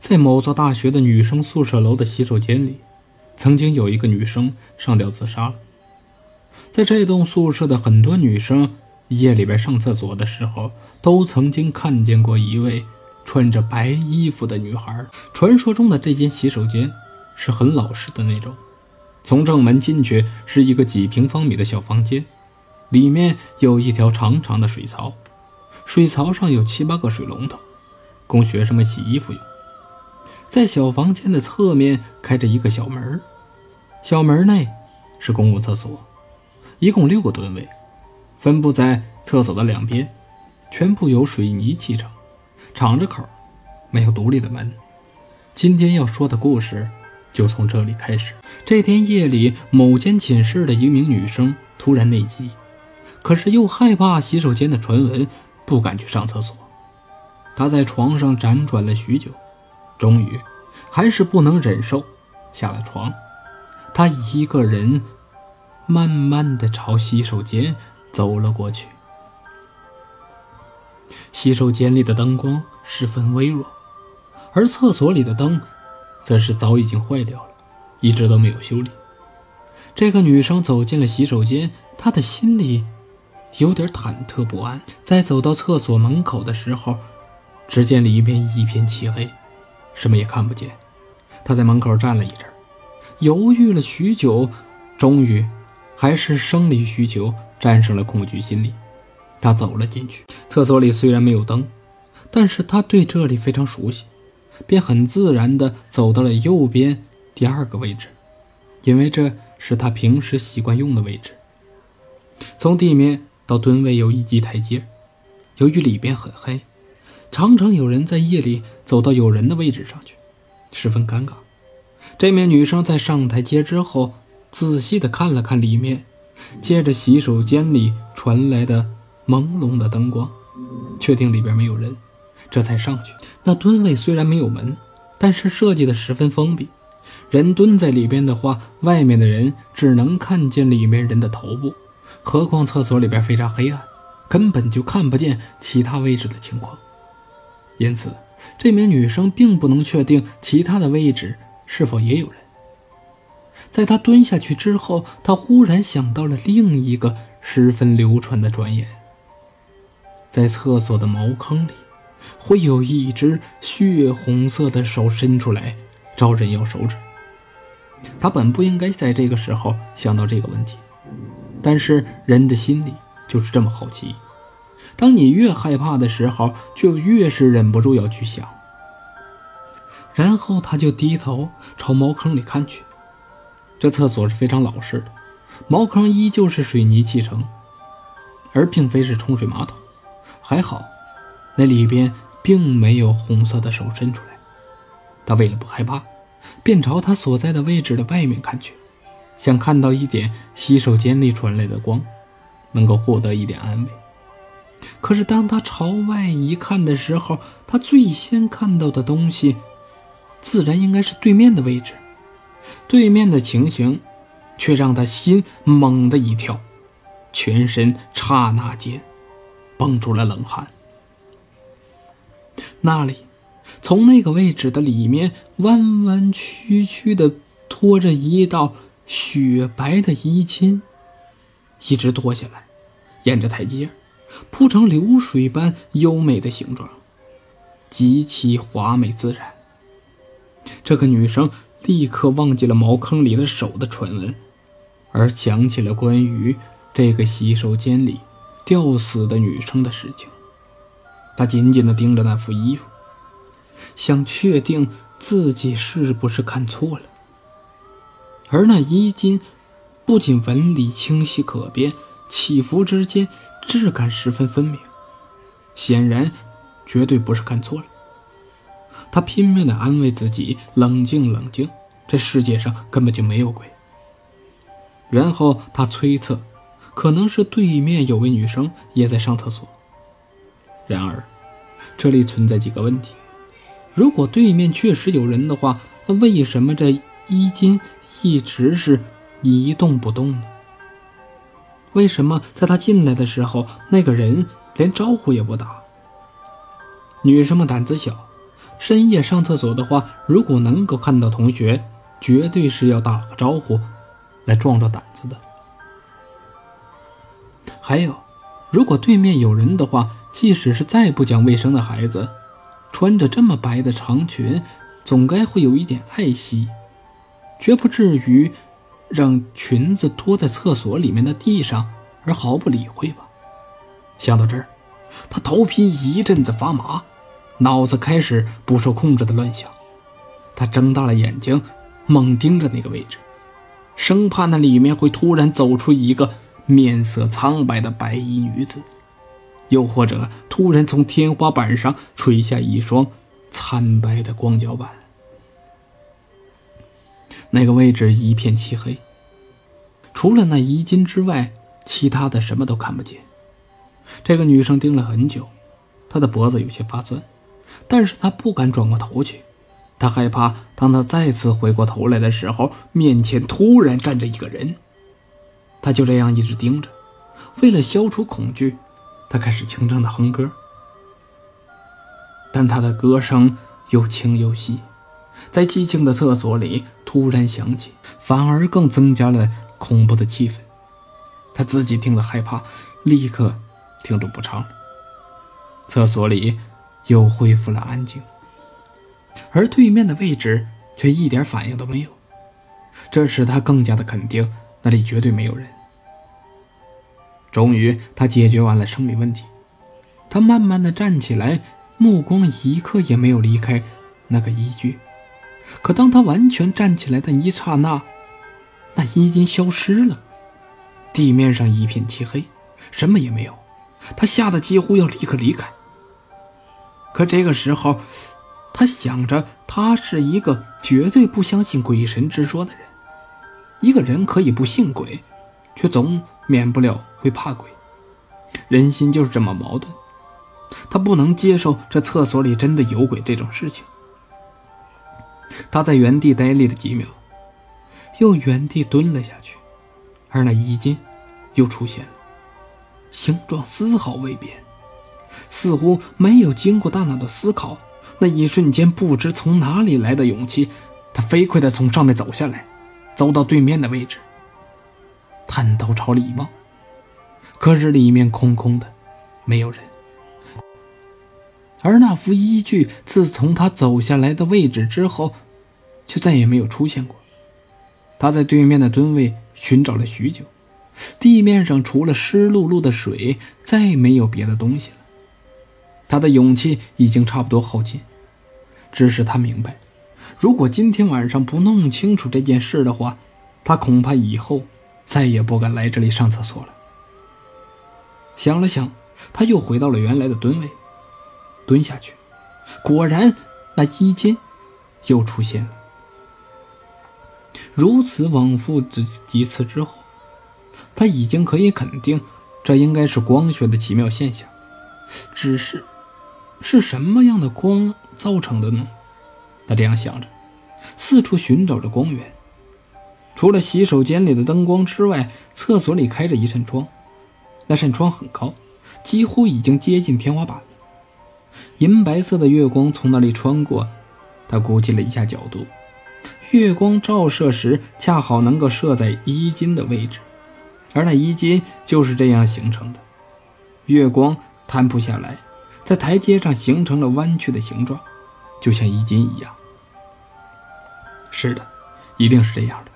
在某座大学的女生宿舍楼的洗手间里，曾经有一个女生上吊自杀了。在这栋宿舍的很多女生夜里边上厕所的时候，都曾经看见过一位穿着白衣服的女孩。传说中的这间洗手间是很老式的那种，从正门进去是一个几平方米的小房间，里面有一条长长的水槽，水槽上有七八个水龙头，供学生们洗衣服用。在小房间的侧面开着一个小门，小门内是公共厕所，一共六个蹲位，分布在厕所的两边，全部由水泥砌成，敞着口，没有独立的门。今天要说的故事就从这里开始。这天夜里，某间寝室的一名女生突然内急，可是又害怕洗手间的传闻，不敢去上厕所。她在床上辗转了许久。终于，还是不能忍受，下了床，他一个人慢慢的朝洗手间走了过去。洗手间里的灯光十分微弱，而厕所里的灯，则是早已经坏掉了，一直都没有修理。这个女生走进了洗手间，她的心里有点忐忑不安。在走到厕所门口的时候，只见里面一片漆黑。什么也看不见，他在门口站了一阵，犹豫了许久，终于还是生理需求战胜了恐惧心理。他走了进去。厕所里虽然没有灯，但是他对这里非常熟悉，便很自然地走到了右边第二个位置，因为这是他平时习惯用的位置。从地面到蹲位有一级台阶，由于里边很黑。常常有人在夜里走到有人的位置上去，十分尴尬。这名女生在上台阶之后，仔细的看了看里面，借着洗手间里传来的朦胧的灯光，确定里边没有人，这才上去。那蹲位虽然没有门，但是设计的十分封闭，人蹲在里边的话，外面的人只能看见里面人的头部。何况厕所里边非常黑暗，根本就看不见其他位置的情况。因此，这名女生并不能确定其他的位置是否也有人。在她蹲下去之后，她忽然想到了另一个十分流传的传言：在厕所的茅坑里，会有一只血红色的手伸出来，招人要手指。她本不应该在这个时候想到这个问题，但是人的心里就是这么好奇。当你越害怕的时候，就越是忍不住要去想。然后他就低头朝茅坑里看去。这厕所是非常老式的，茅坑依旧是水泥砌成，而并非是冲水马桶。还好，那里边并没有红色的手伸出来。他为了不害怕，便朝他所在的位置的外面看去，想看到一点洗手间里传来的光，能够获得一点安慰。可是，当他朝外一看的时候，他最先看到的东西，自然应该是对面的位置。对面的情形，却让他心猛地一跳，全身刹那间蹦出了冷汗。那里，从那个位置的里面，弯弯曲曲的拖着一道雪白的衣襟，一直拖下来，沿着台阶。铺成流水般优美的形状，极其华美自然。这个女生立刻忘记了茅坑里的手的传闻，而想起了关于这个洗手间里吊死的女生的事情。她紧紧地盯着那副衣服，想确定自己是不是看错了。而那衣襟不仅纹理清晰可辨，起伏之间。质感十分分明，显然绝对不是看错了。他拼命地安慰自己：“冷静，冷静，这世界上根本就没有鬼。”然后他推测，可能是对面有位女生也在上厕所。然而，这里存在几个问题：如果对面确实有人的话，那为什么这衣襟一直是一动不动呢？为什么在他进来的时候，那个人连招呼也不打？女生们胆子小，深夜上厕所的话，如果能够看到同学，绝对是要打个招呼，来壮壮胆子的。还有，如果对面有人的话，即使是再不讲卫生的孩子，穿着这么白的长裙，总该会有一点爱惜，绝不至于让裙子拖在厕所里面的地上而毫不理会吧？想到这儿，他头皮一阵子发麻。脑子开始不受控制的乱想，他睁大了眼睛，猛盯着那个位置，生怕那里面会突然走出一个面色苍白的白衣女子，又或者突然从天花板上垂下一双惨白的光脚板。那个位置一片漆黑，除了那衣襟之外，其他的什么都看不见。这个女生盯了很久，她的脖子有些发酸。但是她不敢转过头去，她害怕，当她再次回过头来的时候，面前突然站着一个人。她就这样一直盯着，为了消除恐惧，她开始轻声的哼歌。但他的歌声又轻又细，在寂静的厕所里突然响起，反而更增加了恐怖的气氛。他自己听了害怕，立刻停住不唱了。厕所里。又恢复了安静，而对面的位置却一点反应都没有，这使他更加的肯定那里绝对没有人。终于，他解决完了生理问题，他慢慢的站起来，目光一刻也没有离开那个衣具。可当他完全站起来的一刹那，那衣襟消失了，地面上一片漆黑，什么也没有。他吓得几乎要立刻离开。可这个时候，他想着，他是一个绝对不相信鬼神之说的人。一个人可以不信鬼，却总免不了会怕鬼。人心就是这么矛盾。他不能接受这厕所里真的有鬼这种事情。他在原地呆立了几秒，又原地蹲了下去，而那衣襟又出现了，形状丝毫未变。似乎没有经过大脑的思考，那一瞬间不知从哪里来的勇气，他飞快地从上面走下来，走到对面的位置，探头朝里望，可是里面空空的，没有人。而那幅依据自从他走下来的位置之后，就再也没有出现过。他在对面的蹲位寻找了许久，地面上除了湿漉漉的水，再没有别的东西了。他的勇气已经差不多耗尽，只是他明白，如果今天晚上不弄清楚这件事的话，他恐怕以后再也不敢来这里上厕所了。想了想，他又回到了原来的蹲位，蹲下去，果然，那衣襟又出现了。如此往复几几次之后，他已经可以肯定，这应该是光学的奇妙现象，只是。是什么样的光造成的呢？他这样想着，四处寻找着光源。除了洗手间里的灯光之外，厕所里开着一扇窗，那扇窗很高，几乎已经接近天花板了。银白色的月光从那里穿过，他估计了一下角度，月光照射时恰好能够射在衣襟的位置，而那衣襟就是这样形成的。月光摊铺下来。在台阶上形成了弯曲的形状，就像衣襟一样。是的，一定是这样的。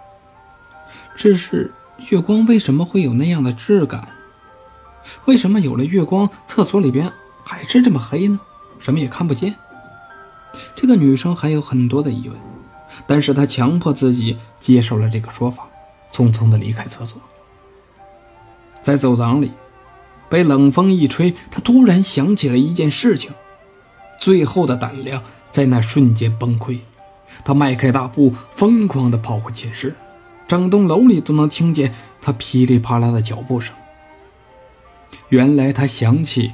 只是月光为什么会有那样的质感？为什么有了月光，厕所里边还是这么黑呢？什么也看不见。这个女生还有很多的疑问，但是她强迫自己接受了这个说法，匆匆的离开厕所，在走廊里。被冷风一吹，他突然想起了一件事情，最后的胆量在那瞬间崩溃。他迈开大步，疯狂地跑回寝室，整栋楼里都能听见他噼里啪啦的脚步声。原来他想起，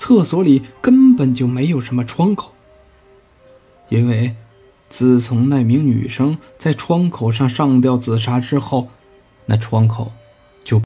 厕所里根本就没有什么窗口，因为自从那名女生在窗口上上吊自杀之后，那窗口